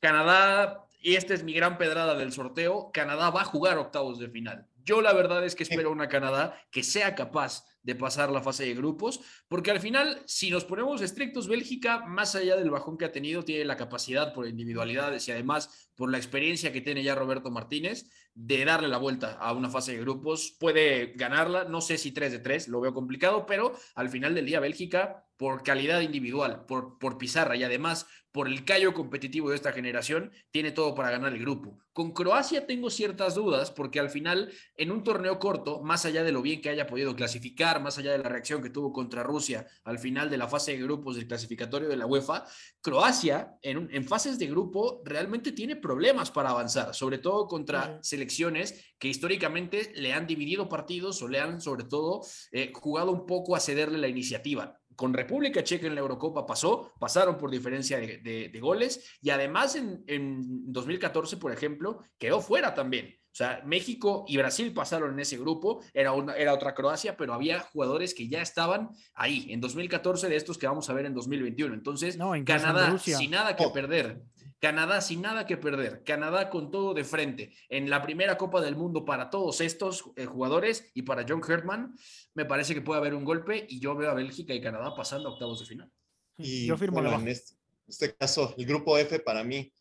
Canadá, y esta es mi gran pedrada del sorteo, Canadá va a jugar octavos de final. Yo la verdad es que espero una Canadá que sea capaz de pasar la fase de grupos, porque al final, si nos ponemos estrictos, Bélgica, más allá del bajón que ha tenido, tiene la capacidad por individualidades y además por la experiencia que tiene ya Roberto Martínez de darle la vuelta a una fase de grupos. Puede ganarla, no sé si 3 de 3, lo veo complicado, pero al final del día Bélgica, por calidad individual, por, por pizarra y además por el callo competitivo de esta generación, tiene todo para ganar el grupo. Con Croacia tengo ciertas dudas porque al final, en un torneo corto, más allá de lo bien que haya podido clasificar, más allá de la reacción que tuvo contra Rusia al final de la fase de grupos del clasificatorio de la UEFA, Croacia en, en fases de grupo realmente tiene problemas para avanzar, sobre todo contra selecciones que históricamente le han dividido partidos o le han sobre todo eh, jugado un poco a cederle la iniciativa con República Checa en la Eurocopa pasó, pasaron por diferencia de, goles y además en, en, 2014, por ejemplo, quedó fuera también. O sea, México y Brasil pasaron en ese grupo, era, una, era otra Croacia, pero había jugadores que ya estaban ahí en 2014 de estos que vamos a ver en 2021. Entonces, Canadá, sin nada que perder, Canadá sin nada que perder, Canadá con todo de frente en la primera Copa del Mundo para todos estos eh, jugadores y para John Hertman, me parece que puede haber un golpe y yo veo a Bélgica y Canadá pasando a octavos de final.
Y yo firmo en este, este caso, el grupo F para mí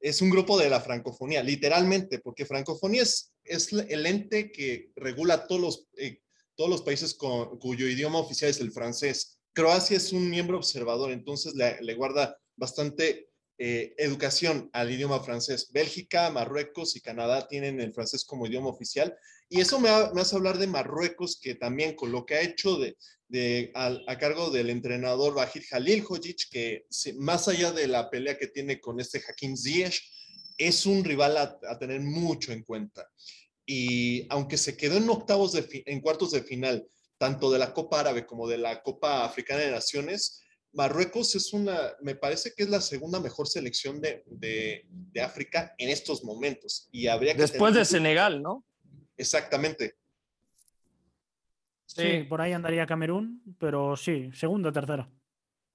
es un grupo de la francofonía, literalmente, porque francofonía es, el ente que regula todos los, eh, todos los países con, cuyo idioma oficial es el francés. Croacia es un miembro observador, entonces le, guarda bastante eh, educación al idioma francés. Bélgica, Marruecos y Canadá tienen el francés como idioma oficial. Y eso me, hace hablar de Marruecos, que también con lo que ha hecho de, de a, cargo del entrenador Bajir Halil Hojic, que más allá de la pelea que tiene con este Hakim Ziyech, es un rival a, tener mucho en cuenta. Y aunque se quedó en octavos, de, en cuartos de final, tanto de la Copa Árabe como de la Copa Africana de Naciones, Marruecos es una, me parece que es la segunda mejor selección de, de, África en estos momentos. Y habría que
Después de Senegal, ¿no?
Exactamente.
Sí. por ahí andaría Camerún, pero sí, segundo o tercero.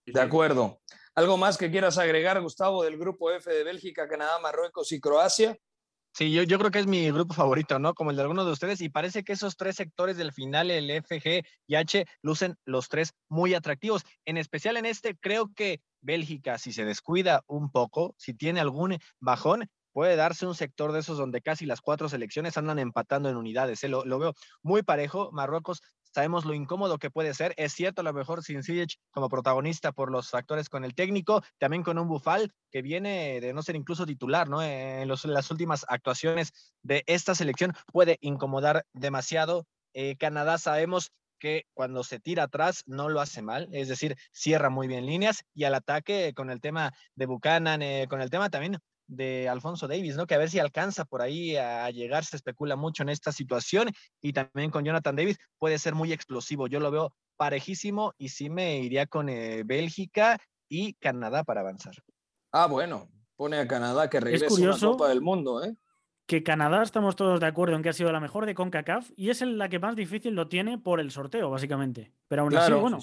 De acuerdo. ¿Algo más que quieras agregar, Gustavo, del grupo F de Bélgica, Canadá, Marruecos y Croacia?
Sí, yo, yo creo que es mi grupo favorito, ¿no? Como el de algunos de ustedes, y parece que esos tres sectores del final, el F, G y H, lucen los tres muy atractivos. En especial en este, creo que Bélgica, si se descuida un poco, si tiene algún bajón, puede darse un sector de esos donde casi las cuatro selecciones andan empatando en unidades. ¿eh? Lo, veo muy parejo. Marruecos sabemos lo incómodo que puede ser. Es cierto, a lo mejor sin Ziyech como protagonista por los factores con el técnico, también con un Bufal que viene de no ser incluso titular, ¿no? En, las últimas actuaciones de esta selección puede incomodar demasiado. Eh, Canadá sabemos que cuando se tira atrás no lo hace mal, es decir, cierra muy bien líneas y al ataque con el tema de Buchanan, eh, con el tema también de Alfonso Davis, ¿no? Que a ver si alcanza por ahí a llegar, se especula mucho en esta situación y también con Jonathan Davis puede ser muy explosivo. Yo lo veo parejísimo y sí me iría con eh, Bélgica y Canadá para avanzar.
Ah, bueno, pone a Canadá que regrese es curioso Copa del Mundo, ¿eh?
Que Canadá estamos todos de acuerdo en que ha sido la mejor de CONCACAF y es la que más difícil lo tiene por el sorteo, básicamente. Pero aún así, bueno.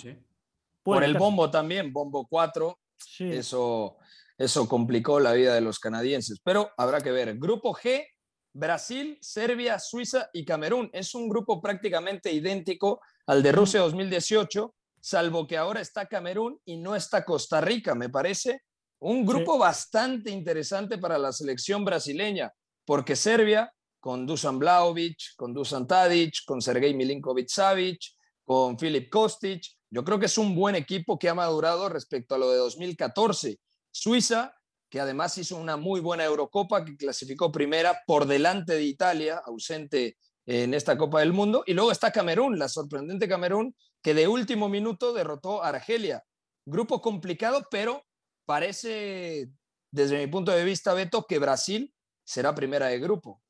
Por el bombo también, bombo 4. Eso eso complicó la vida de los canadienses, pero habrá que ver. Grupo G, Brasil, Serbia, Suiza y Camerún. Es un grupo prácticamente idéntico al de Rusia 2018, salvo que ahora está Camerún y no está Costa Rica, me parece. Un grupo bastante interesante para la selección brasileña, porque Serbia, con Dusan Blaovic, con Dusan Tadic, con Sergei Milinkovic-Savic, con Filip Kostic, yo creo que es un buen equipo que ha madurado respecto a lo de 2014 Suiza, que además hizo una muy buena Eurocopa, que clasificó primera por delante de Italia, ausente en esta Copa del Mundo. Y luego está Camerún, la sorprendente Camerún, que de último minuto derrotó a Argelia. Grupo complicado, pero parece, desde mi punto de vista, Beto, que Brasil será primera de grupo.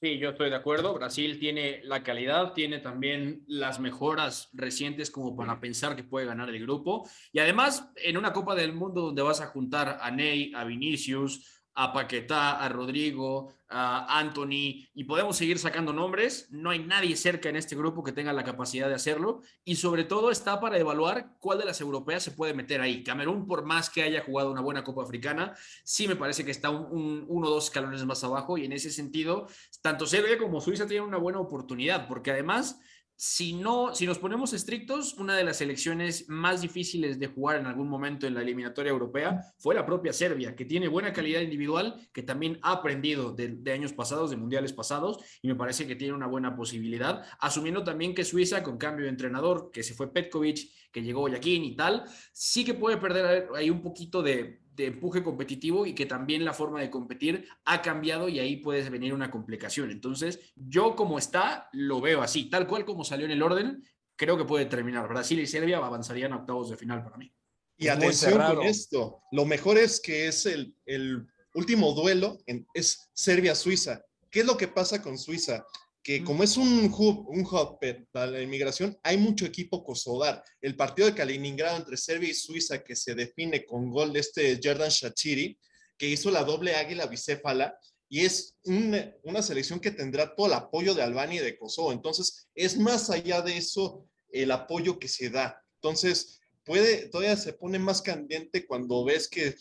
Sí, yo estoy de acuerdo. Brasil tiene la calidad, tiene también las mejoras recientes como para pensar que puede ganar el grupo. Y además, en una Copa del Mundo donde vas a juntar a Ney, a Vinicius, a Paquetá, a Rodrigo, a Anthony, y podemos seguir sacando nombres. No hay nadie cerca en este grupo que tenga la capacidad de hacerlo, y sobre todo está para evaluar cuál de las europeas se puede meter ahí. Camerún, por más que haya jugado una buena Copa Africana, sí me parece que está un, uno o dos escalones más abajo, y en ese sentido, tanto Serbia como Suiza tienen una buena oportunidad, porque además si no, si nos ponemos estrictos, una de las selecciones más difíciles de jugar en algún momento en la eliminatoria europea fue la propia Serbia, que tiene buena calidad individual, que también ha aprendido de, años pasados, de mundiales pasados, y me parece que tiene una buena posibilidad, asumiendo también que Suiza, con cambio de entrenador, que se fue Petkovic, que llegó Yaquín y tal, sí que puede perder ahí un poquito de, de empuje competitivo y que también la forma de competir ha cambiado y ahí puede venir una complicación. Entonces, yo como está, lo veo así, tal cual como salió en el orden, creo que puede terminar. Brasil y Serbia avanzarían a octavos de final para mí.
Y atención con esto, lo mejor es que es el, el último duelo, en, es Serbia-Suiza. ¿Qué es lo que pasa con Suiza? Que como es un hub, un hub para la inmigración, hay mucho equipo kosodar. El partido de Kaliningrado entre Serbia y Suiza, que se define con gol de este Jordan Shachiri, que hizo la doble águila bicéfala, y es una selección que tendrá todo el apoyo de Albania y de Kosovo. Entonces, es más allá de eso el apoyo que se da. Entonces, puede, todavía se pone más candente cuando ves que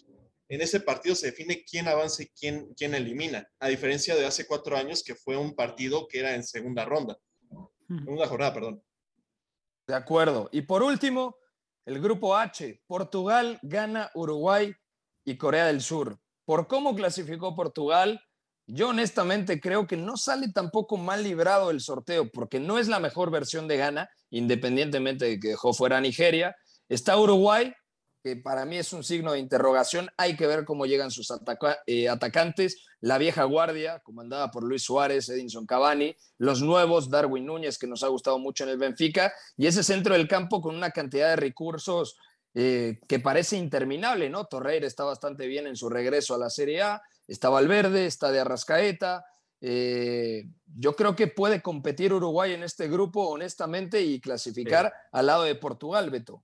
en ese partido se define quién avanza y quién, quién elimina, a diferencia de hace cuatro años que fue un partido que era en segunda ronda, segunda jornada, perdón.
De acuerdo. Y por último, el grupo H, Portugal gana Uruguay y Corea del Sur. Por cómo clasificó Portugal, yo honestamente creo que no sale tampoco mal librado el sorteo, porque no es la mejor versión de Ghana, independientemente de que dejó fuera a Nigeria. Está Uruguay, que para mí es un signo de interrogación. Hay que ver cómo llegan sus eh, atacantes, la vieja guardia, comandada por Luis Suárez, Edinson Cavani, los nuevos, Darwin Núñez, que nos ha gustado mucho en el Benfica, y ese centro del campo con una cantidad de recursos eh, que parece interminable, ¿no? Torreira está bastante bien en su regreso a la Serie A, está Valverde, está de Arrascaeta. Eh, yo creo que puede competir Uruguay en este grupo, honestamente, y clasificar al lado de Portugal, Beto.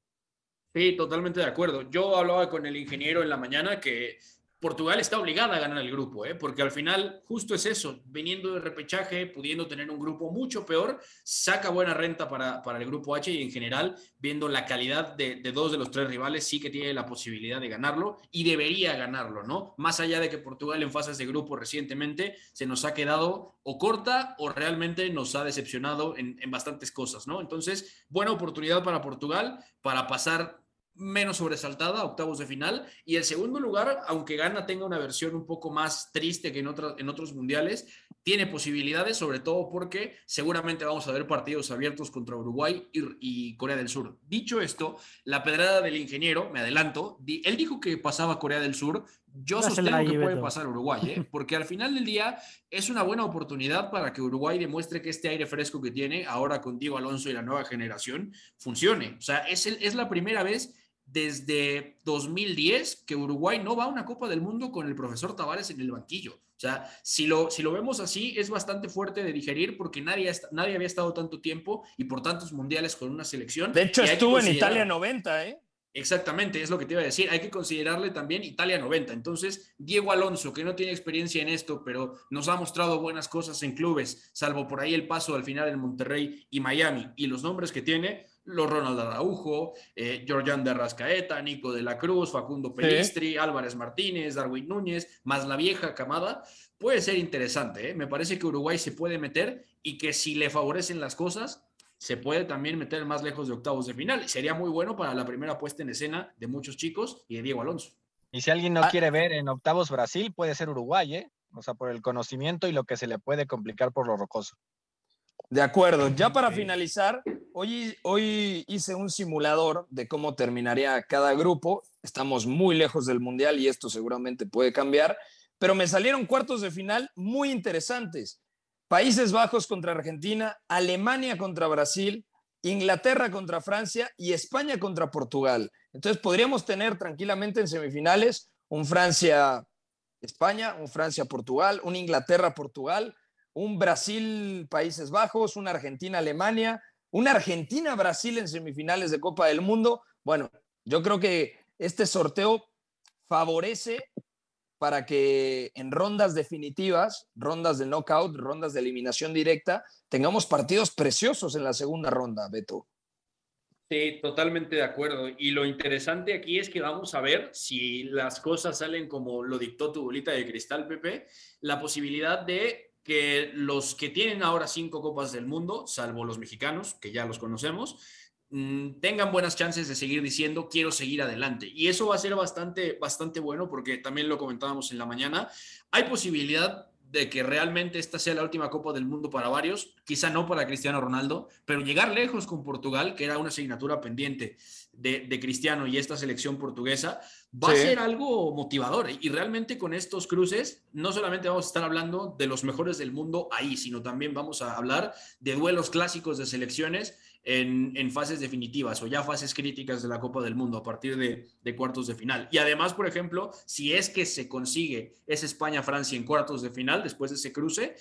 Sí, totalmente de acuerdo. Yo hablaba con el ingeniero en la mañana que Portugal está obligada a ganar el grupo, ¿eh? porque al final justo es eso, viniendo de repechaje, pudiendo tener un grupo mucho peor, saca buena renta para, para el grupo H y en general, viendo la calidad de, de, dos de los tres rivales, sí que tiene la posibilidad de ganarlo y debería ganarlo, ¿no? Más allá de que Portugal en fases de grupo recientemente se nos ha quedado o corta o realmente nos ha decepcionado en, en bastantes cosas, ¿no? Entonces, buena oportunidad para Portugal para pasar menos sobresaltada, octavos de final. Y el segundo lugar, aunque Gana tenga una versión un poco más triste que en, en otros mundiales, tiene posibilidades, sobre todo porque seguramente vamos a ver partidos abiertos contra Uruguay y, Corea del Sur. Dicho esto, la pedrada del ingeniero, me adelanto, él dijo que pasaba Corea del Sur. Yo sostengo que puede pasar Uruguay, ¿eh? porque al final del día es una buena oportunidad para que Uruguay demuestre que este aire fresco que tiene ahora con Diego Alonso y la nueva generación funcione. O sea, es, el, es la primera vez desde 2010 que Uruguay no va a una Copa del Mundo con el profesor Tavares en el banquillo. O sea, si lo, si lo vemos así, es bastante fuerte de digerir porque nadie, nadie había estado tanto tiempo y por tantos mundiales con una selección.
De hecho, estuvo en Italia 90, ¿eh?
Exactamente, es lo que te iba a decir. Hay que considerarle también Italia 90. Entonces, Diego Alonso, que no tiene experiencia en esto, pero nos ha mostrado buenas cosas en clubes, salvo por ahí el paso al final en Monterrey y Miami y los nombres que tiene, los Ronald Araujo, eh, Georgian de Rascaeta, Nico de la Cruz, Facundo Pelistri, Álvarez Martínez, Darwin Núñez, más la vieja camada, puede ser interesante. ¿eh? Me parece que Uruguay se puede meter y que si le favorecen las cosas, se puede también meter más lejos de octavos de final. Sería muy bueno para la primera puesta en escena de muchos chicos y de Diego Alonso.
Y si alguien no ah. quiere ver en octavos Brasil, puede ser Uruguay, ¿eh? O sea, por el conocimiento y lo que se le puede complicar por lo rocoso.
De acuerdo. Ya para finalizar, hoy, hice un simulador de cómo terminaría cada grupo. Estamos muy lejos del Mundial y esto seguramente puede cambiar, pero me salieron cuartos de final muy interesantes. Países Bajos contra Argentina, Alemania contra Brasil, Inglaterra contra Francia y España contra Portugal. Entonces podríamos tener tranquilamente en semifinales un Francia-España, un Francia-Portugal, un Inglaterra-Portugal, un Brasil-Países Bajos, una Argentina-Alemania, una Argentina-Brasil en semifinales de Copa del Mundo. Bueno, yo creo que este sorteo favorece para que en rondas definitivas, rondas de knockout, rondas de eliminación directa, tengamos partidos preciosos en la segunda ronda, Beto.
Sí, totalmente de acuerdo. Y lo interesante aquí es que vamos a ver si las cosas salen como lo dictó tu bolita de cristal, Pepe, la posibilidad de que los que tienen ahora cinco copas del mundo, salvo los mexicanos, que ya los conocemos, mm, tengan buenas chances de seguir diciendo quiero seguir adelante. Y eso va a ser bastante, bastante bueno porque también lo comentábamos en la mañana. Hay posibilidad de que realmente esta sea la última Copa del Mundo para varios, quizá no para Cristiano Ronaldo, pero llegar lejos con Portugal, que era una asignatura pendiente de, Cristiano y esta selección portuguesa, va a ser algo motivador. Y realmente con estos cruces, no solamente vamos a estar hablando de los mejores del mundo ahí, sino también vamos a hablar de duelos clásicos de selecciones en, fases definitivas o ya fases críticas de la Copa del Mundo a partir de, cuartos de final. Y además, por ejemplo, si es que se consigue esa España-Francia en cuartos de final, después de ese cruce,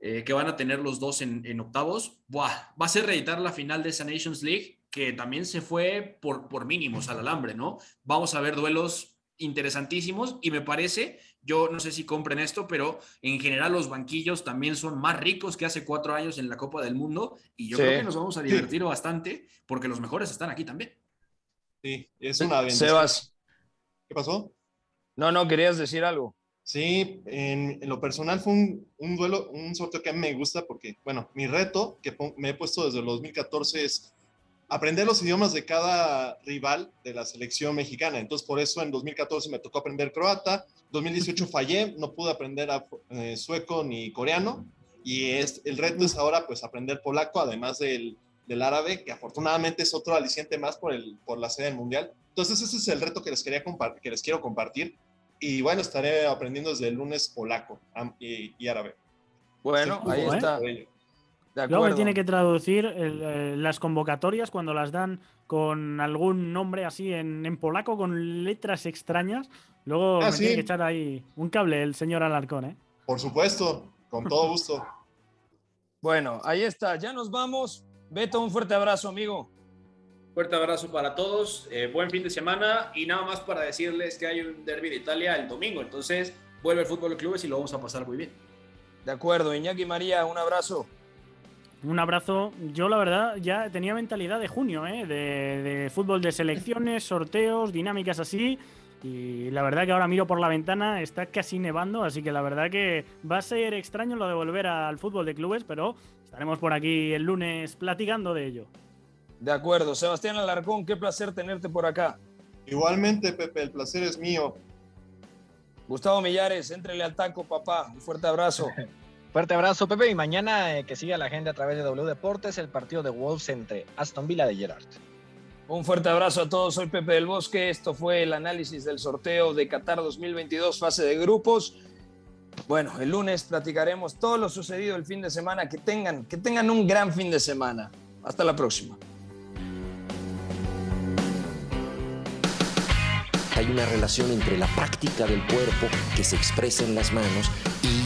eh, que van a tener los dos en, octavos, va a ser reeditar la final de esa Nations League, que también se fue por, por mínimos al alambre, ¿no? Vamos a ver duelos interesantísimos y me parece yo no sé si compren esto, pero en general los banquillos también son más ricos que hace cuatro años en la Copa del Mundo y yo creo que nos vamos a divertir bastante porque los mejores están aquí también.
Sí, es una bendición.
Sebas.
¿Qué pasó?
No, no, querías decir algo.
Sí, en, lo personal fue un, un, duelo, un sorteo que a mí me gusta porque, bueno, mi reto que me he puesto desde el 2014 es aprender los idiomas de cada rival de la selección mexicana. Entonces, por eso en 2014 me tocó aprender croata, 2018 fallé, no pude aprender eh, sueco ni coreano, y es, el reto es ahora pues aprender polaco, además del, del, árabe, que afortunadamente es otro aliciente más por, el, por la sede del mundial. Entonces, ese es el reto que les, quería que les quiero compartir. Y bueno, estaré aprendiendo desde el lunes polaco y, árabe.
Bueno, ahí está.
Luego me tiene que traducir eh, las convocatorias cuando las dan con algún nombre así en, polaco, con letras extrañas. Luego ah, me tiene que echar ahí un cable el señor Alarcón, ¿eh?
Por supuesto, con todo gusto.
bueno, ahí está, ya nos vamos. Beto, un fuerte abrazo, amigo.
Fuerte abrazo para todos, eh, buen fin de semana y nada más para decirles que hay un derby de Italia el domingo, entonces vuelve el fútbol de clubes y lo vamos a pasar muy bien.
De acuerdo, Iñaki María, un abrazo.
Un abrazo. Yo, la verdad, ya tenía mentalidad de junio, ¿eh? de, fútbol de selecciones, sorteos, dinámicas así. Y la verdad que ahora miro por la ventana, está casi nevando, así que la verdad que va a ser extraño lo de volver al fútbol de clubes, pero estaremos por aquí el lunes platicando de ello.
De acuerdo. Sebastián Alarcón, qué placer tenerte por acá.
Igualmente, Pepe, el placer es mío.
Gustavo Millares, entrele al taco, papá. Un fuerte abrazo.
Fuerte abrazo, Pepe. Y mañana eh, que siga la gente a través de W Deportes el partido de Wolves entre Aston Villa de Gerard.
Un fuerte abrazo a todos. Soy Pepe del Bosque. Esto fue el análisis del sorteo de Qatar 2022, fase de grupos. Bueno, el lunes platicaremos todo lo sucedido el fin de semana. Que tengan, que tengan un gran fin de semana. Hasta la próxima.
Hay una relación entre la práctica del cuerpo que se expresa en las manos y